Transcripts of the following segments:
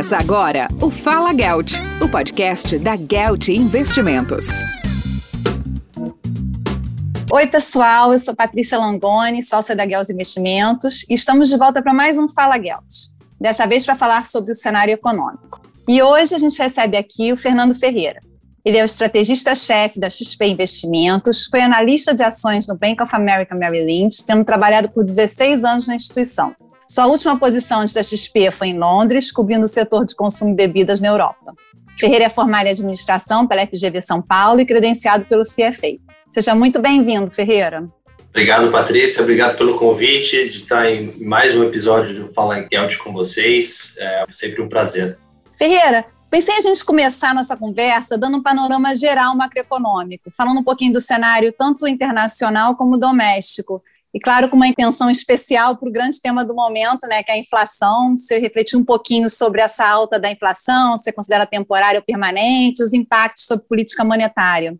Começa agora o Fala Gelt, o podcast da Gelt Investimentos. Oi, pessoal, eu sou Patrícia Langoni, sócia da Gelt Investimentos, e estamos de volta para mais um Fala Gelt. Dessa vez para falar sobre o cenário econômico. E hoje a gente recebe aqui o Fernando Ferreira. Ele é o estrategista-chefe da XP Investimentos, foi analista de ações no Bank of America Merrill Lynch, tendo trabalhado por 16 anos na instituição. Sua última posição antes da XP foi em Londres, cobrindo o setor de consumo de bebidas na Europa. Ferreira é formado em administração pela FGV São Paulo e credenciado pelo CFA. Seja muito bem-vindo, Ferreira. Obrigado, Patrícia. Obrigado pelo convite de estar em mais um episódio do Fala em Geld com vocês. É sempre um prazer. Ferreira, pensei a gente começar nossa conversa dando um panorama geral macroeconômico, falando um pouquinho do cenário tanto internacional como doméstico. E claro, com uma intenção especial para o grande tema do momento, né, que é a inflação. Você refletir um pouquinho sobre essa alta da inflação, você considera temporária ou permanente, os impactos sobre política monetária.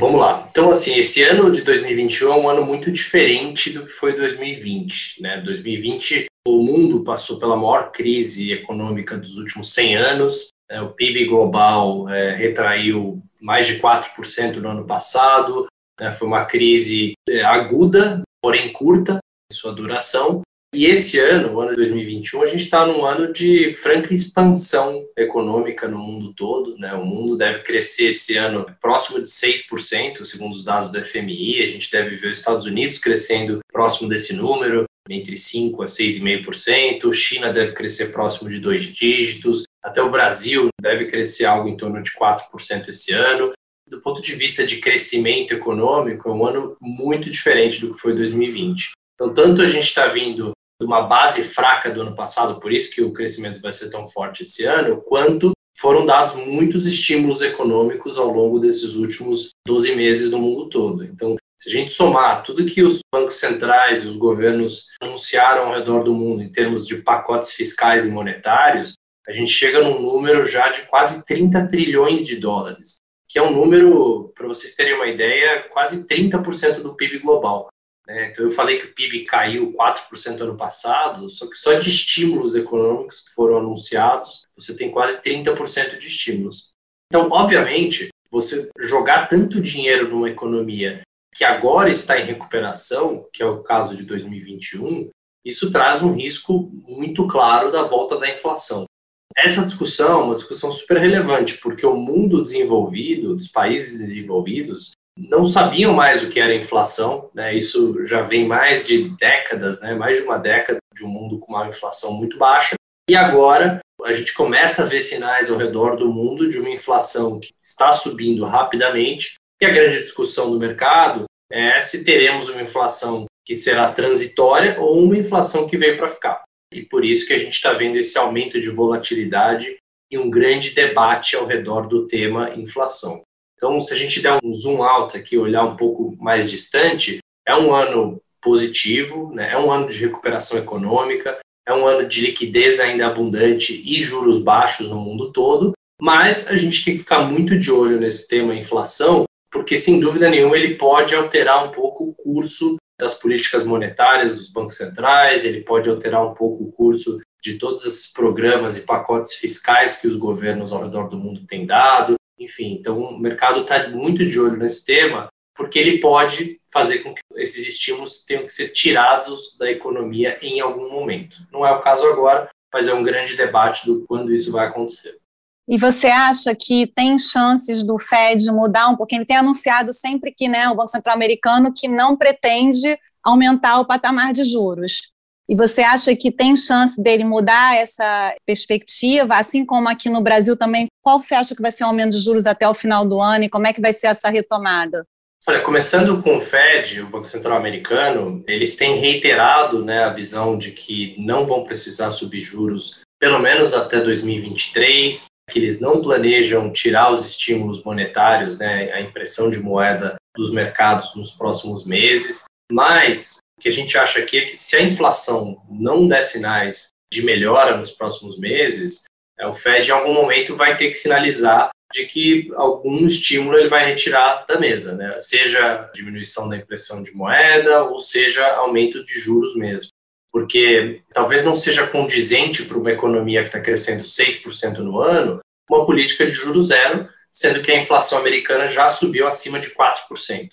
Vamos lá. Então, assim, esse ano de 2021 é um ano muito diferente do que foi 2020. Né? 2020, o mundo passou pela maior crise econômica dos últimos 100 anos. Né? O PIB global é, retraiu mais de 4% no ano passado. Né? Foi uma crise é, aguda porém curta em sua duração. E esse ano, o ano de 2021, a gente está num ano de franca expansão econômica no mundo todo. Né? O mundo deve crescer esse ano próximo de 6%, segundo os dados do FMI. A gente deve ver os Estados Unidos crescendo próximo desse número, entre 5% a 6,5%. China deve crescer próximo de dois dígitos. Até o Brasil deve crescer algo em torno de 4% esse ano do ponto de vista de crescimento econômico, é um ano muito diferente do que foi 2020. Então, tanto a gente está vindo de uma base fraca do ano passado, por isso que o crescimento vai ser tão forte esse ano, quanto foram dados muitos estímulos econômicos ao longo desses últimos 12 meses no mundo todo. Então, se a gente somar tudo que os bancos centrais e os governos anunciaram ao redor do mundo em termos de pacotes fiscais e monetários, a gente chega num número já de quase 30 trilhões de dólares que é um número, para vocês terem uma ideia, quase 30% do PIB global. Né? Então, eu falei que o PIB caiu 4% ano passado, só que só de estímulos econômicos que foram anunciados, você tem quase 30% de estímulos. Então, obviamente, você jogar tanto dinheiro numa economia que agora está em recuperação, que é o caso de 2021, isso traz um risco muito claro da volta da inflação. Essa discussão é uma discussão super relevante, porque o mundo desenvolvido, dos países desenvolvidos, não sabiam mais o que era inflação, né? Isso já vem mais de décadas, né? Mais de uma década de um mundo com uma inflação muito baixa. E agora a gente começa a ver sinais ao redor do mundo de uma inflação que está subindo rapidamente. E a grande discussão do mercado é se teremos uma inflação que será transitória ou uma inflação que veio para ficar. E por isso que a gente está vendo esse aumento de volatilidade e um grande debate ao redor do tema inflação. Então, se a gente der um zoom out aqui, olhar um pouco mais distante, é um ano positivo, né? é um ano de recuperação econômica, é um ano de liquidez ainda abundante e juros baixos no mundo todo, mas a gente tem que ficar muito de olho nesse tema inflação, porque sem dúvida nenhuma ele pode alterar um pouco o curso das políticas monetárias dos bancos centrais, ele pode alterar um pouco o curso de todos esses programas e pacotes fiscais que os governos ao redor do mundo têm dado. Enfim, então o mercado está muito de olho nesse tema, porque ele pode fazer com que esses estímulos tenham que ser tirados da economia em algum momento. Não é o caso agora, mas é um grande debate do quando isso vai acontecer. E você acha que tem chances do Fed mudar um pouquinho? Ele tem anunciado sempre que né, o Banco Central americano que não pretende aumentar o patamar de juros. E você acha que tem chance dele mudar essa perspectiva, assim como aqui no Brasil também? Qual você acha que vai ser o aumento de juros até o final do ano e como é que vai ser essa retomada? Olha, começando com o Fed, o Banco Central Americano, eles têm reiterado né, a visão de que não vão precisar subir juros pelo menos até 2023 que eles não planejam tirar os estímulos monetários, né, a impressão de moeda dos mercados nos próximos meses, mas o que a gente acha aqui é que se a inflação não der sinais de melhora nos próximos meses, é, o Fed em algum momento vai ter que sinalizar de que algum estímulo ele vai retirar da mesa, né? seja diminuição da impressão de moeda ou seja aumento de juros mesmo porque talvez não seja condizente para uma economia que está crescendo 6% no ano, uma política de juros zero, sendo que a inflação americana já subiu acima de 4%.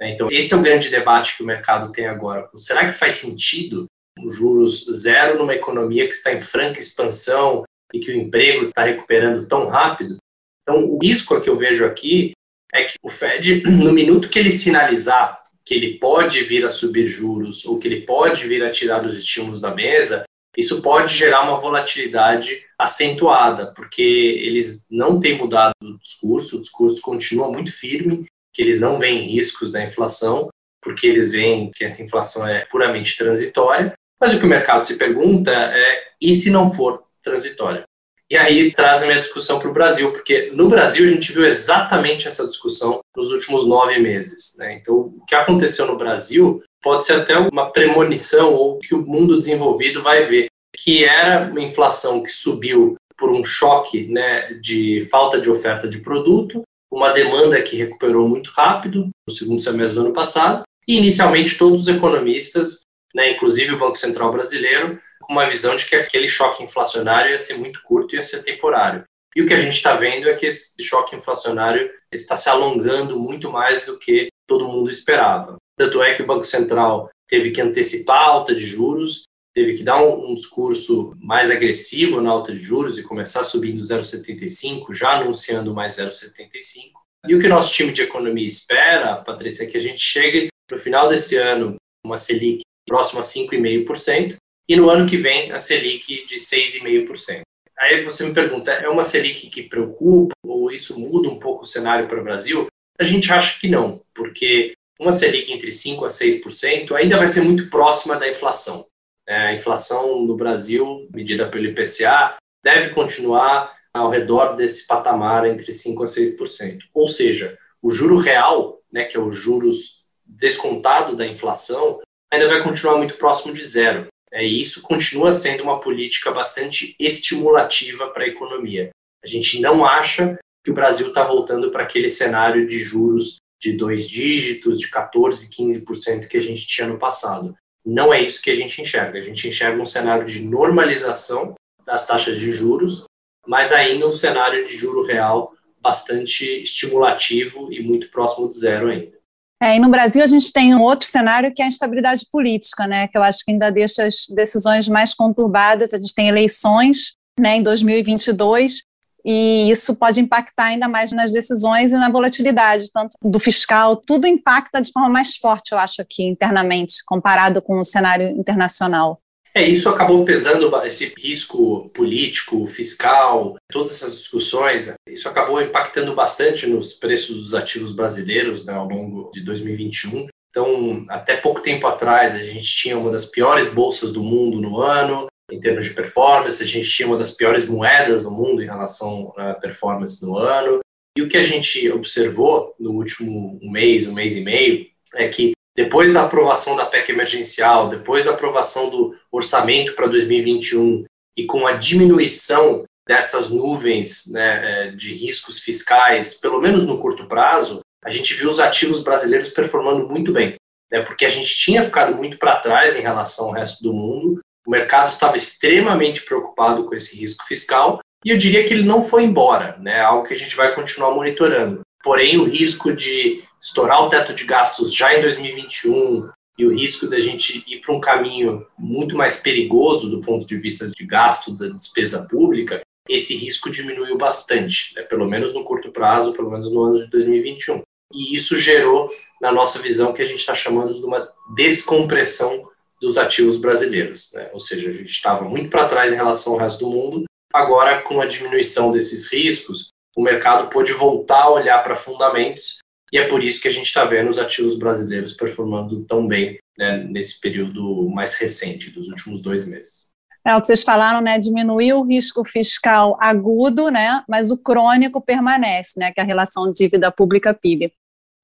Né? Então, esse é o grande debate que o mercado tem agora. Será que faz sentido os juros zero numa economia que está em franca expansão e que o emprego está recuperando tão rápido? Então, o risco que eu vejo aqui é que o Fed, no minuto que ele sinalizar que ele pode vir a subir juros ou que ele pode vir a tirar os estímulos da mesa, isso pode gerar uma volatilidade acentuada, porque eles não têm mudado o discurso, o discurso continua muito firme, que eles não veem riscos da inflação, porque eles veem que essa inflação é puramente transitória, mas o que o mercado se pergunta é, e se não for transitória? E aí traz a discussão para o Brasil, porque no Brasil a gente viu exatamente essa discussão nos últimos nove meses. Né? Então, o que aconteceu no Brasil pode ser até uma premonição ou que o mundo desenvolvido vai ver, que era uma inflação que subiu por um choque né, de falta de oferta de produto, uma demanda que recuperou muito rápido no segundo semestre do ano passado, e inicialmente todos os economistas, né, inclusive o Banco Central brasileiro, com uma visão de que aquele choque inflacionário ia ser muito curto e ia ser temporário. E o que a gente está vendo é que esse choque inflacionário está se alongando muito mais do que todo mundo esperava. Tanto é que o Banco Central teve que antecipar a alta de juros, teve que dar um, um discurso mais agressivo na alta de juros e começar subindo 0,75, já anunciando mais 0,75. E o que o nosso time de economia espera, Patrícia, é que a gente chegue no final desse ano uma Selic próxima a 5,5%, e no ano que vem a Selic de 6,5%. Aí você me pergunta, é uma Selic que preocupa ou isso muda um pouco o cenário para o Brasil? A gente acha que não, porque uma Selic entre 5% a 6% ainda vai ser muito próxima da inflação. É, a inflação no Brasil, medida pelo IPCA, deve continuar ao redor desse patamar entre 5% a 6%. Ou seja, o juro real, né, que é o juros descontado da inflação, ainda vai continuar muito próximo de zero. É, e isso continua sendo uma política bastante estimulativa para a economia. A gente não acha que o Brasil está voltando para aquele cenário de juros de dois dígitos, de 14%, 15% que a gente tinha no passado. Não é isso que a gente enxerga. A gente enxerga um cenário de normalização das taxas de juros, mas ainda um cenário de juro real bastante estimulativo e muito próximo de zero ainda. É, e no Brasil a gente tem um outro cenário que é a instabilidade política, né, que eu acho que ainda deixa as decisões mais conturbadas. A gente tem eleições né, em 2022 e isso pode impactar ainda mais nas decisões e na volatilidade, tanto do fiscal, tudo impacta de forma mais forte, eu acho, aqui internamente, comparado com o cenário internacional. É, isso acabou pesando esse risco político, fiscal, todas essas discussões. Isso acabou impactando bastante nos preços dos ativos brasileiros né, ao longo de 2021. Então, até pouco tempo atrás, a gente tinha uma das piores bolsas do mundo no ano, em termos de performance, a gente tinha uma das piores moedas do mundo em relação à performance no ano. E o que a gente observou no último mês, um mês e meio, é que depois da aprovação da PEC emergencial, depois da aprovação do orçamento para 2021 e com a diminuição dessas nuvens né, é, de riscos fiscais, pelo menos no curto prazo, a gente viu os ativos brasileiros performando muito bem, né, porque a gente tinha ficado muito para trás em relação ao resto do mundo, o mercado estava extremamente preocupado com esse risco fiscal e eu diria que ele não foi embora, né, algo que a gente vai continuar monitorando. Porém, o risco de estourar o teto de gastos já em 2021 e o risco da gente ir para um caminho muito mais perigoso do ponto de vista de gasto da despesa pública, esse risco diminuiu bastante, né? pelo menos no curto prazo, pelo menos no ano de 2021. E isso gerou, na nossa visão, que a gente está chamando de uma descompressão dos ativos brasileiros. Né? Ou seja, a gente estava muito para trás em relação ao resto do mundo, agora, com a diminuição desses riscos, o mercado pôde voltar a olhar para fundamentos e é por isso que a gente está vendo os ativos brasileiros performando tão bem né, nesse período mais recente, dos últimos dois meses. É o que vocês falaram, né? Diminuiu o risco fiscal agudo, né? Mas o crônico permanece, né? Que é a relação dívida pública PIB.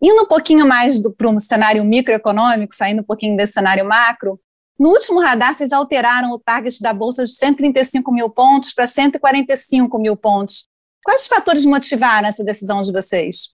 Indo um pouquinho mais para um cenário microeconômico, saindo um pouquinho desse cenário macro, no último radar, vocês alteraram o target da Bolsa de 135 mil pontos para 145 mil pontos. Quais os fatores motivaram essa decisão de vocês?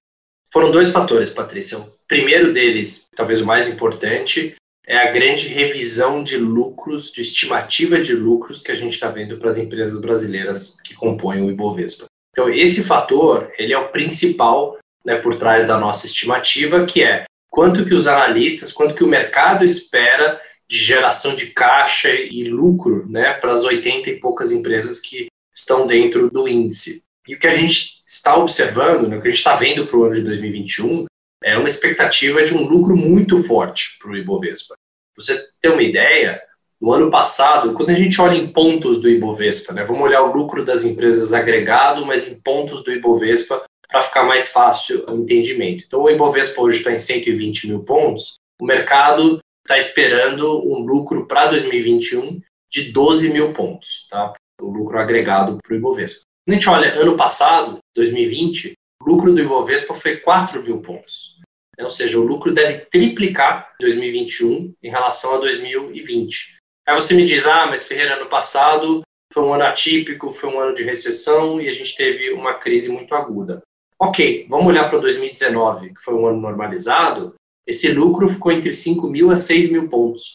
Foram dois fatores, Patrícia. O primeiro deles, talvez o mais importante, é a grande revisão de lucros, de estimativa de lucros que a gente está vendo para as empresas brasileiras que compõem o Ibovespa. Então, esse fator, ele é o principal né, por trás da nossa estimativa, que é quanto que os analistas, quanto que o mercado espera de geração de caixa e lucro né, para as 80 e poucas empresas que estão dentro do índice. E o que a gente está observando, né, o que a gente está vendo para o ano de 2021, é uma expectativa de um lucro muito forte para o Ibovespa. você ter uma ideia, no ano passado, quando a gente olha em pontos do Ibovespa, né, vamos olhar o lucro das empresas agregado, mas em pontos do Ibovespa, para ficar mais fácil o entendimento. Então, o Ibovespa hoje está em 120 mil pontos, o mercado está esperando um lucro para 2021 de 12 mil pontos, tá? o lucro agregado para o Ibovespa. Quando a gente olha ano passado, 2020, o lucro do Ibovespa foi 4 mil pontos. Ou seja, o lucro deve triplicar em 2021 em relação a 2020. Aí você me diz, ah, mas Ferreira, ano passado foi um ano atípico, foi um ano de recessão e a gente teve uma crise muito aguda. Ok, vamos olhar para 2019, que foi um ano normalizado, esse lucro ficou entre 5 mil a 6 mil pontos.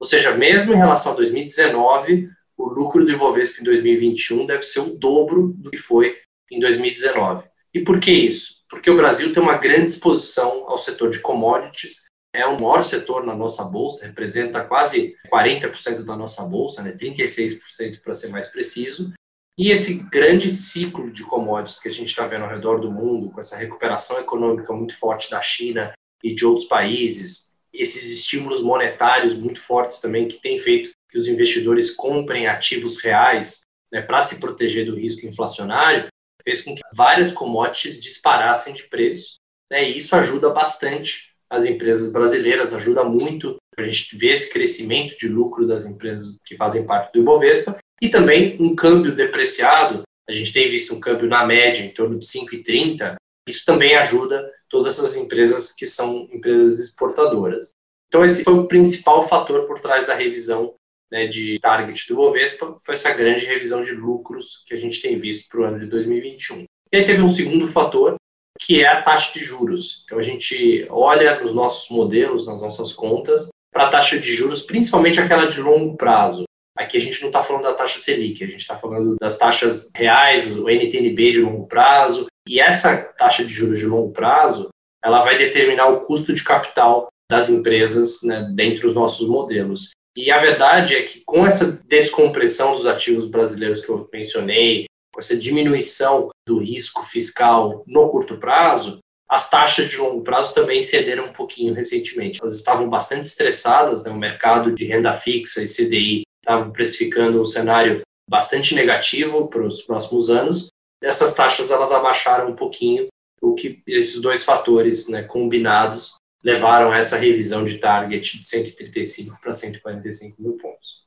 Ou seja, mesmo em relação a 2019, o lucro do Ibovespa em 2021 deve ser o dobro do que foi em 2019. E por que isso? Porque o Brasil tem uma grande exposição ao setor de commodities, é o maior setor na nossa bolsa, representa quase 40% da nossa bolsa, né, 36% para ser mais preciso. E esse grande ciclo de commodities que a gente está vendo ao redor do mundo, com essa recuperação econômica muito forte da China e de outros países, esses estímulos monetários muito fortes também que têm feito que os investidores comprem ativos reais né, para se proteger do risco inflacionário, fez com que várias commodities disparassem de preço. Né, e isso ajuda bastante as empresas brasileiras, ajuda muito a gente ver esse crescimento de lucro das empresas que fazem parte do Ibovespa e também um câmbio depreciado. A gente tem visto um câmbio na média em torno de 5,30. Isso também ajuda todas essas empresas que são empresas exportadoras. Então, esse foi o principal fator por trás da revisão né, de target do Bovespa foi essa grande revisão de lucros que a gente tem visto para o ano de 2021. E aí teve um segundo fator, que é a taxa de juros. Então a gente olha nos nossos modelos, nas nossas contas, para a taxa de juros, principalmente aquela de longo prazo. Aqui a gente não está falando da taxa Selic, a gente está falando das taxas reais, o NTNB de longo prazo. E essa taxa de juros de longo prazo, ela vai determinar o custo de capital das empresas né, dentro dos nossos modelos. E a verdade é que com essa descompressão dos ativos brasileiros que eu mencionei, com essa diminuição do risco fiscal no curto prazo, as taxas de longo prazo também cederam um pouquinho recentemente. Elas estavam bastante estressadas, né? o mercado de renda fixa e CDI estavam precificando um cenário bastante negativo para os próximos anos. Essas taxas elas abaixaram um pouquinho, o que esses dois fatores né, combinados levaram a essa revisão de target de 135 para 145 mil pontos.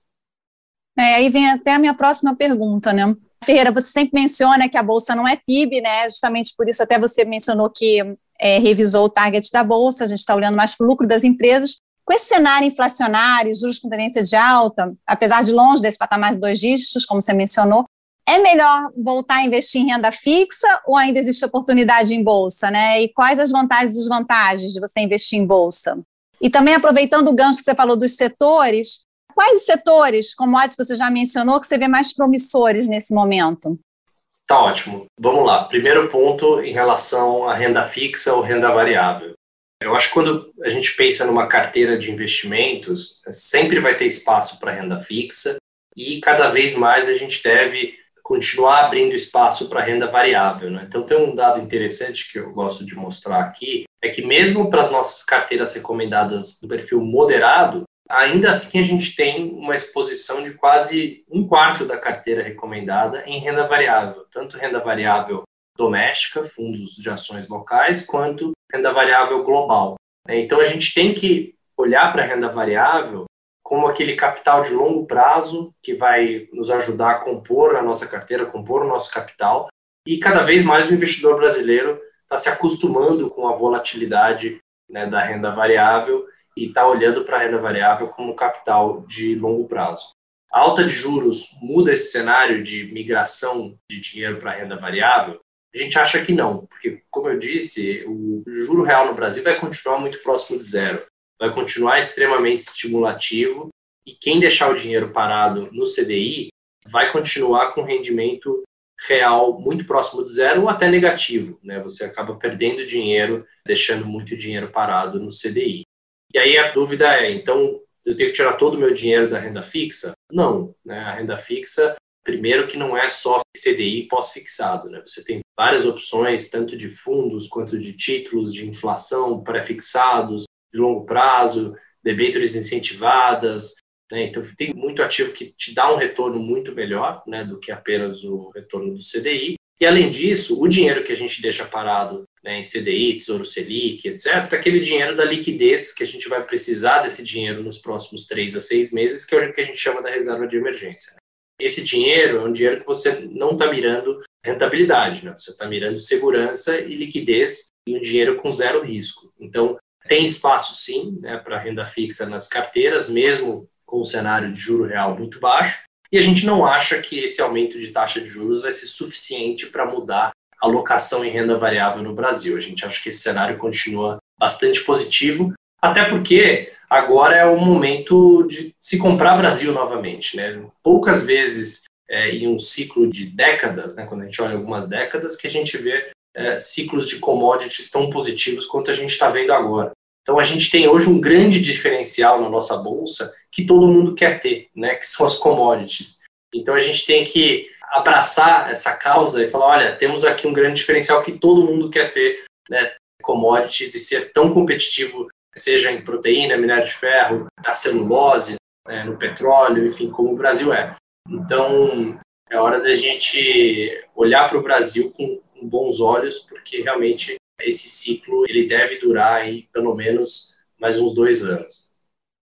É, aí vem até a minha próxima pergunta, né? Ferreira, você sempre menciona que a bolsa não é PIB, né? Justamente por isso até você mencionou que é, revisou o target da bolsa, a gente está olhando mais para o lucro das empresas. Com esse cenário inflacionário, juros com tendência de alta, apesar de longe desse patamar de dois dígitos, como você mencionou, é melhor voltar a investir em renda fixa ou ainda existe oportunidade em bolsa, né? E quais as vantagens e desvantagens de você investir em bolsa? E também aproveitando o gancho que você falou dos setores, quais os setores, commodities que você já mencionou, que você vê mais promissores nesse momento? Tá ótimo. Vamos lá. Primeiro ponto em relação à renda fixa ou renda variável. Eu acho que quando a gente pensa numa carteira de investimentos, sempre vai ter espaço para renda fixa e cada vez mais a gente deve continuar abrindo espaço para renda variável. Né? Então, tem um dado interessante que eu gosto de mostrar aqui, é que mesmo para as nossas carteiras recomendadas do perfil moderado, ainda assim a gente tem uma exposição de quase um quarto da carteira recomendada em renda variável, tanto renda variável doméstica, fundos de ações locais, quanto renda variável global. Né? Então, a gente tem que olhar para a renda variável como aquele capital de longo prazo que vai nos ajudar a compor a nossa carteira, compor o nosso capital. E cada vez mais o investidor brasileiro está se acostumando com a volatilidade né, da renda variável e está olhando para a renda variável como capital de longo prazo. A alta de juros muda esse cenário de migração de dinheiro para renda variável? A gente acha que não, porque, como eu disse, o juro real no Brasil vai continuar muito próximo de zero. Vai continuar extremamente estimulativo e quem deixar o dinheiro parado no CDI vai continuar com rendimento real muito próximo de zero ou até negativo, né? Você acaba perdendo dinheiro, deixando muito dinheiro parado no CDI. E aí a dúvida é, então eu tenho que tirar todo o meu dinheiro da renda fixa? Não, né? A renda fixa, primeiro que não é só CDI pós-fixado, né? Você tem várias opções, tanto de fundos quanto de títulos de inflação pré-fixados, de longo prazo, debêntures incentivadas, né? Então, tem muito ativo que te dá um retorno muito melhor né, do que apenas o retorno do CDI. E, além disso, o dinheiro que a gente deixa parado né, em CDI, Tesouro Selic, etc., é aquele dinheiro da liquidez que a gente vai precisar desse dinheiro nos próximos três a seis meses, que é o que a gente chama da reserva de emergência. Esse dinheiro é um dinheiro que você não está mirando rentabilidade, né? você está mirando segurança e liquidez e um dinheiro com zero risco. Então, tem espaço sim né, para renda fixa nas carteiras, mesmo com o cenário de juro real muito baixo, e a gente não acha que esse aumento de taxa de juros vai ser suficiente para mudar a alocação em renda variável no Brasil. A gente acha que esse cenário continua bastante positivo, até porque agora é o momento de se comprar Brasil novamente. Né? Poucas vezes é, em um ciclo de décadas, né, quando a gente olha algumas décadas, que a gente vê é, ciclos de commodities tão positivos quanto a gente está vendo agora. Então a gente tem hoje um grande diferencial na nossa bolsa que todo mundo quer ter, né, que são as commodities. Então a gente tem que abraçar essa causa e falar, olha, temos aqui um grande diferencial que todo mundo quer ter, né, commodities e ser tão competitivo, seja em proteína, minério de ferro, na celulose, né, no petróleo, enfim, como o Brasil é. Então é hora da gente olhar para o Brasil com, com bons olhos, porque realmente esse ciclo ele deve durar aí pelo menos mais uns dois anos.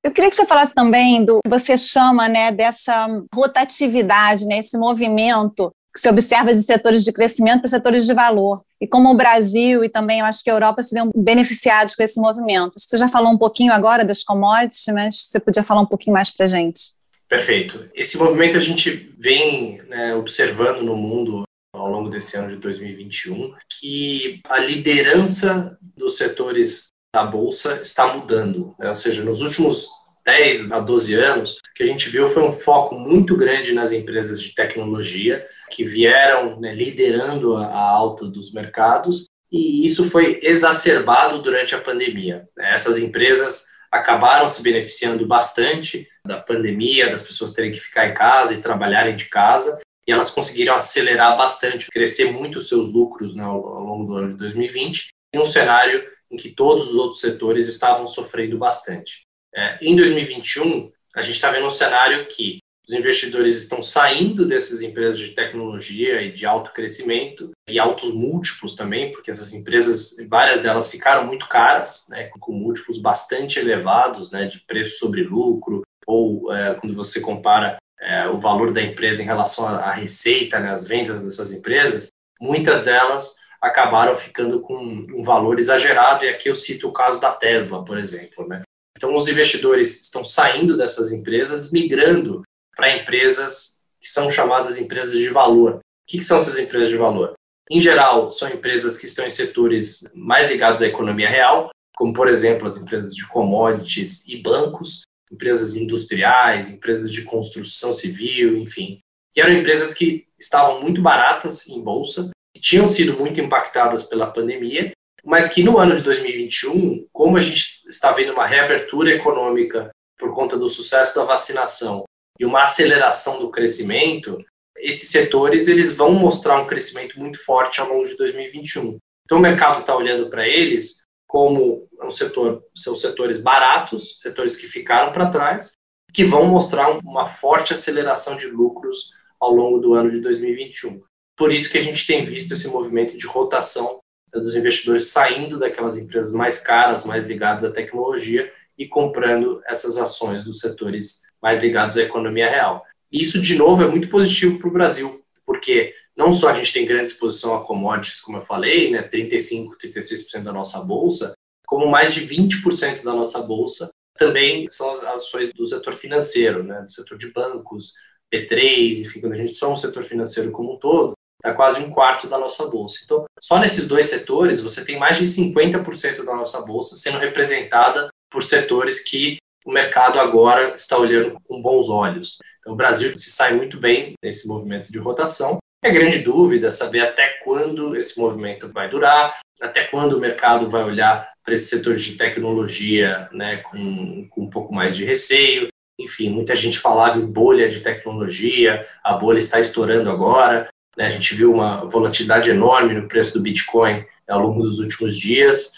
Eu queria que você falasse também do que você chama né, dessa rotatividade, né, esse movimento que se observa de setores de crescimento para setores de valor. E como o Brasil e também eu acho que a Europa seriam beneficiados com esse movimento. Você já falou um pouquinho agora das commodities, mas você podia falar um pouquinho mais para a gente. Perfeito. Esse movimento a gente vem né, observando no mundo ao longo desse ano de 2021, que a liderança dos setores da Bolsa está mudando. Né? Ou seja, nos últimos 10 a 12 anos, o que a gente viu foi um foco muito grande nas empresas de tecnologia, que vieram né, liderando a alta dos mercados, e isso foi exacerbado durante a pandemia. Né? Essas empresas acabaram se beneficiando bastante da pandemia, das pessoas terem que ficar em casa e trabalharem de casa, e elas conseguiram acelerar bastante, crescer muito os seus lucros né, ao, longo do ano de 2020, em um cenário em que todos os outros setores estavam sofrendo bastante. É, em 2021, a gente está vendo um cenário que os investidores estão saindo dessas empresas de tecnologia e de alto crescimento e altos múltiplos também, porque essas empresas, várias delas ficaram muito caras, né, com múltiplos bastante elevados, né, de preço sobre lucro, ou é, quando você compara é, o valor da empresa em relação à receita, né, as vendas dessas empresas, muitas delas acabaram ficando com um valor exagerado, e aqui eu cito o caso da Tesla, por exemplo. Né? Então, os investidores estão saindo dessas empresas, migrando para empresas que são chamadas empresas de valor. O que, que são essas empresas de valor? Em geral, são empresas que estão em setores mais ligados à economia real, como, por exemplo, as empresas de commodities e bancos, empresas industriais, empresas de construção civil, enfim, que eram empresas que estavam muito baratas em bolsa, que tinham sido muito impactadas pela pandemia, mas que no ano de 2021, como a gente está vendo uma reabertura econômica por conta do sucesso da vacinação e uma aceleração do crescimento, esses setores eles vão mostrar um crescimento muito forte ao longo de 2021. Então o mercado está olhando para eles como um setor, são setores baratos, setores que ficaram para trás, que vão mostrar uma forte aceleração de lucros ao longo do ano de 2021. Por isso que a gente tem visto esse movimento de rotação né, dos investidores saindo daquelas empresas mais caras, mais ligadas à tecnologia e comprando essas ações dos setores mais ligados à economia real. Isso, de novo, é muito positivo para o Brasil, porque não só a gente tem grande exposição a commodities, como eu falei, né, 35, 36% da nossa bolsa, como mais de 20% da nossa bolsa também são as ações do setor financeiro, né, do setor de bancos, P3, enfim, quando a gente soma o setor financeiro como um todo, é quase um quarto da nossa bolsa. Então, só nesses dois setores, você tem mais de 50% da nossa bolsa sendo representada por setores que o mercado agora está olhando com bons olhos. Então, o Brasil se sai muito bem nesse movimento de rotação. É grande dúvida saber até quando esse movimento vai durar, até quando o mercado vai olhar para esse setor de tecnologia né, com, com um pouco mais de receio. Enfim, muita gente falava em bolha de tecnologia, a bolha está estourando agora. Né, a gente viu uma volatilidade enorme no preço do Bitcoin ao longo dos últimos dias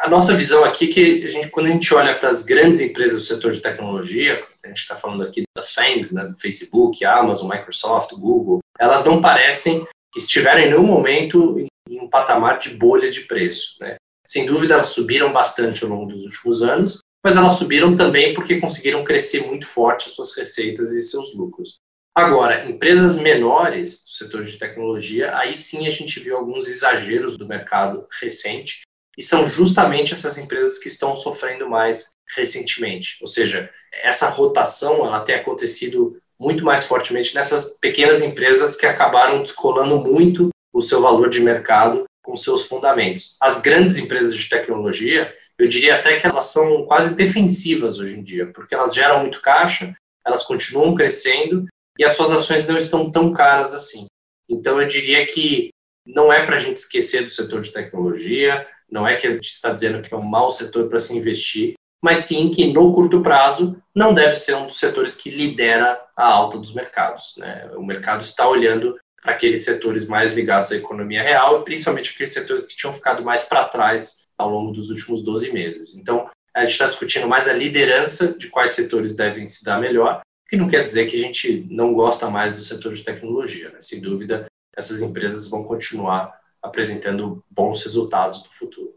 a nossa visão aqui é que a gente, quando a gente olha para as grandes empresas do setor de tecnologia, a gente está falando aqui das FANGs, né, do Facebook, Amazon, Microsoft, Google, elas não parecem que estiveram em nenhum momento em um patamar de bolha de preço. Né? Sem dúvida, elas subiram bastante ao longo dos últimos anos, mas elas subiram também porque conseguiram crescer muito forte as suas receitas e seus lucros. Agora, empresas menores do setor de tecnologia, aí sim a gente viu alguns exageros do mercado recente, e são justamente essas empresas que estão sofrendo mais recentemente. Ou seja, essa rotação ela tem acontecido muito mais fortemente nessas pequenas empresas que acabaram descolando muito o seu valor de mercado com seus fundamentos. As grandes empresas de tecnologia, eu diria até que elas são quase defensivas hoje em dia, porque elas geram muito caixa, elas continuam crescendo e as suas ações não estão tão caras assim. Então, eu diria que não é para a gente esquecer do setor de tecnologia, não é que a gente está dizendo que é um mau setor para se investir, mas sim que no curto prazo não deve ser um dos setores que lidera a alta dos mercados. Né? O mercado está olhando para aqueles setores mais ligados à economia real principalmente aqueles setores que tinham ficado mais para trás ao longo dos últimos 12 meses. Então, a gente está discutindo mais a liderança de quais setores devem se dar melhor, que não quer dizer que a gente não gosta mais do setor de tecnologia. Né? Sem dúvida, essas empresas vão continuar apresentando bons resultados no futuro.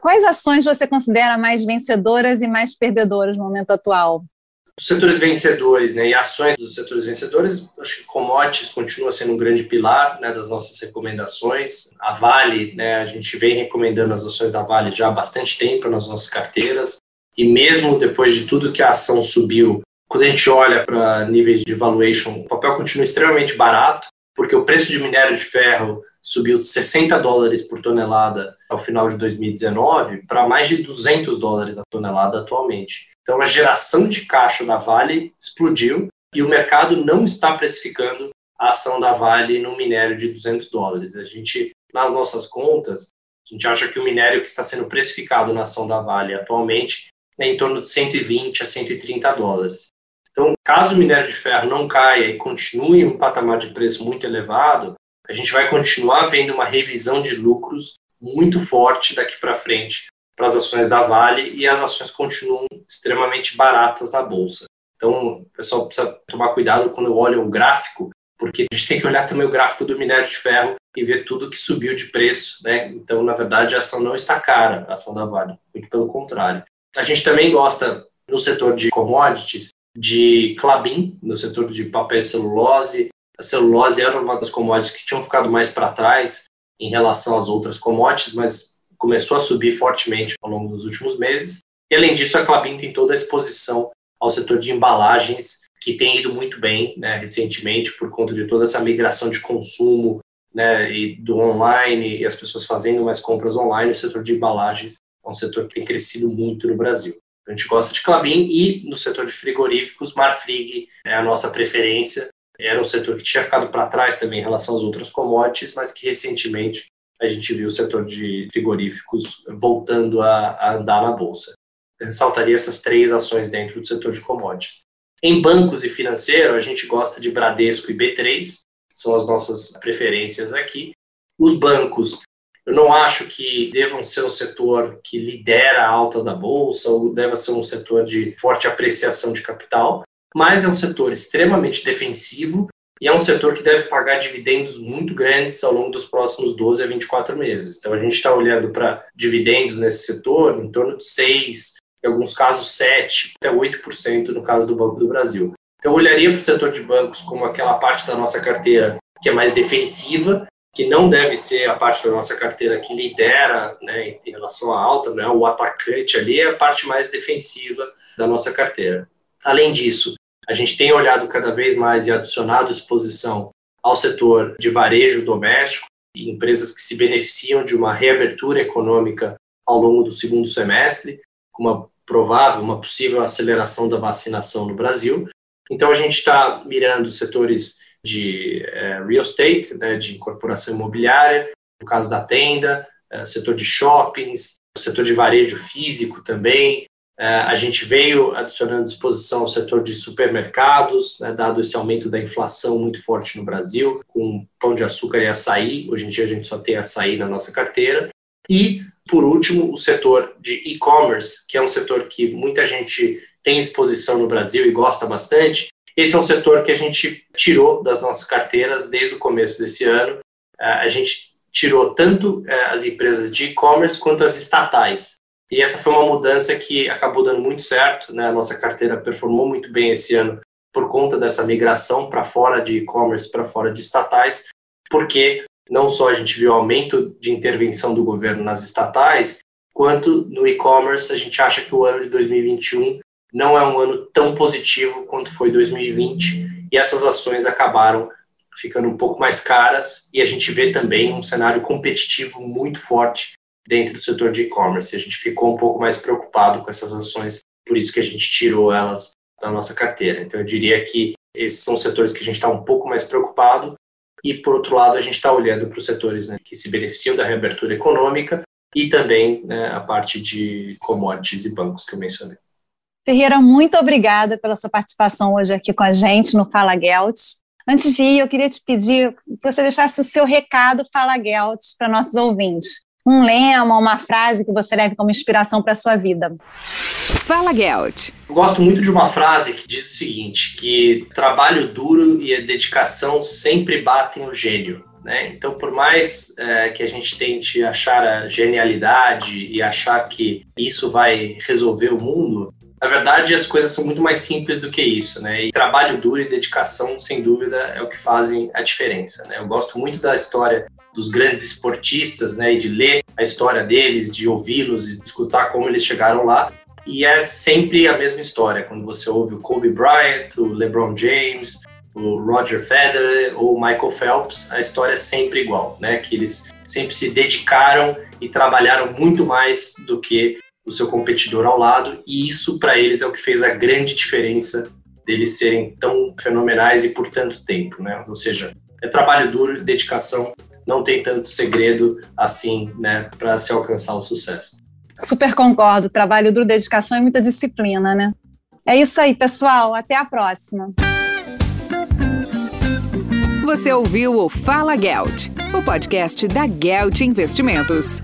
Quais ações você considera mais vencedoras e mais perdedoras no momento atual? Os setores vencedores né, e ações dos setores vencedores, acho que commodities continua sendo um grande pilar né, das nossas recomendações. A Vale, né, a gente vem recomendando as ações da Vale já há bastante tempo nas nossas carteiras. E mesmo depois de tudo que a ação subiu, quando a gente olha para níveis de valuation, o papel continua extremamente barato, porque o preço de minério de ferro subiu de 60 dólares por tonelada ao final de 2019 para mais de 200 dólares a tonelada atualmente. Então a geração de caixa da Vale explodiu e o mercado não está precificando a ação da Vale no minério de 200 dólares. A gente, nas nossas contas, a gente acha que o minério que está sendo precificado na ação da Vale atualmente é em torno de 120 a 130 dólares. Então, caso o minério de ferro não caia e continue em um patamar de preço muito elevado, a gente vai continuar vendo uma revisão de lucros muito forte daqui para frente para as ações da Vale e as ações continuam extremamente baratas na bolsa. Então, o pessoal precisa tomar cuidado quando olha o gráfico, porque a gente tem que olhar também o gráfico do minério de ferro e ver tudo que subiu de preço, né? Então, na verdade, a ação não está cara, a ação da Vale, muito pelo contrário. A gente também gosta no setor de commodities de Clabin, no setor de papel e celulose, a celulose era uma das commodities que tinham ficado mais para trás em relação às outras commodities, mas começou a subir fortemente ao longo dos últimos meses. E além disso, a Clabin tem toda a exposição ao setor de embalagens, que tem ido muito bem né, recentemente por conta de toda essa migração de consumo né, e do online e as pessoas fazendo mais compras online. O setor de embalagens é um setor que tem crescido muito no Brasil. A gente gosta de Clabin e no setor de frigoríficos, Marfrig é a nossa preferência era um setor que tinha ficado para trás também em relação às outras commodities, mas que recentemente a gente viu o setor de frigoríficos voltando a, a andar na bolsa. Ressaltaria essas três ações dentro do setor de commodities. Em bancos e financeiro, a gente gosta de Bradesco e B3, são as nossas preferências aqui. Os bancos, eu não acho que devam ser um setor que lidera a alta da bolsa ou deva ser um setor de forte apreciação de capital, mas é um setor extremamente defensivo e é um setor que deve pagar dividendos muito grandes ao longo dos próximos 12 a 24 meses. Então, a gente está olhando para dividendos nesse setor em torno de 6, em alguns casos 7, até 8% no caso do Banco do Brasil. Então, eu olharia para o setor de bancos como aquela parte da nossa carteira que é mais defensiva, que não deve ser a parte da nossa carteira que lidera né, em relação à alta, né, o atacante ali é a parte mais defensiva da nossa carteira. Além disso, a gente tem olhado cada vez mais e adicionado exposição ao setor de varejo doméstico e empresas que se beneficiam de uma reabertura econômica ao longo do segundo semestre, com uma provável, uma possível aceleração da vacinação no Brasil. Então, a gente está mirando setores de é, real estate, né, de incorporação imobiliária, no caso da tenda, é, setor de shoppings, setor de varejo físico também. É, a gente veio adicionando disposição ao setor de supermercados, né, dado esse aumento da inflação muito forte no Brasil, com pão de açúcar e açaí. Hoje em dia a gente só tem açaí na nossa carteira. E, por último, o setor de e-commerce, que é um setor que muita gente tem exposição no Brasil e gosta bastante. Esse é um setor que a gente tirou das nossas carteiras desde o começo desse ano. É, a gente tirou tanto é, as empresas de e-commerce quanto as estatais. E essa foi uma mudança que acabou dando muito certo. Né? A nossa carteira performou muito bem esse ano por conta dessa migração para fora de e-commerce, para fora de estatais, porque não só a gente viu aumento de intervenção do governo nas estatais, quanto no e-commerce a gente acha que o ano de 2021 não é um ano tão positivo quanto foi 2020 e essas ações acabaram ficando um pouco mais caras e a gente vê também um cenário competitivo muito forte dentro do setor de e-commerce. A gente ficou um pouco mais preocupado com essas ações, por isso que a gente tirou elas da nossa carteira. Então eu diria que esses são setores que a gente está um pouco mais preocupado e por outro lado a gente está olhando para os setores né, que se beneficiam da reabertura econômica e também né, a parte de commodities e bancos que eu mencionei. Ferreira, muito obrigada pela sua participação hoje aqui com a gente no Fala Gelt. Antes de ir, eu queria te pedir que você deixasse o seu recado Fala Gelt para nossos ouvintes. Um lema, uma frase que você leve como inspiração para a sua vida. Fala Gelt. Eu gosto muito de uma frase que diz o seguinte, que trabalho duro e a dedicação sempre batem o gênio. Né? Então, por mais é, que a gente tente achar a genialidade e achar que isso vai resolver o mundo, na verdade, as coisas são muito mais simples do que isso, né? E trabalho duro e dedicação, sem dúvida, é o que fazem a diferença, né? Eu gosto muito da história dos grandes esportistas, né? E de ler a história deles, de ouvi-los e escutar como eles chegaram lá. E é sempre a mesma história. Quando você ouve o Kobe Bryant, o LeBron James, o Roger Federer ou o Michael Phelps, a história é sempre igual, né? Que eles sempre se dedicaram e trabalharam muito mais do que o seu competidor ao lado, e isso para eles é o que fez a grande diferença deles serem tão fenomenais e por tanto tempo, né? Ou seja, é trabalho duro, dedicação, não tem tanto segredo assim, né, para se alcançar o sucesso. Super concordo, trabalho duro, dedicação e muita disciplina, né? É isso aí, pessoal, até a próxima. Você ouviu o Fala Gelt, o podcast da Gelt Investimentos.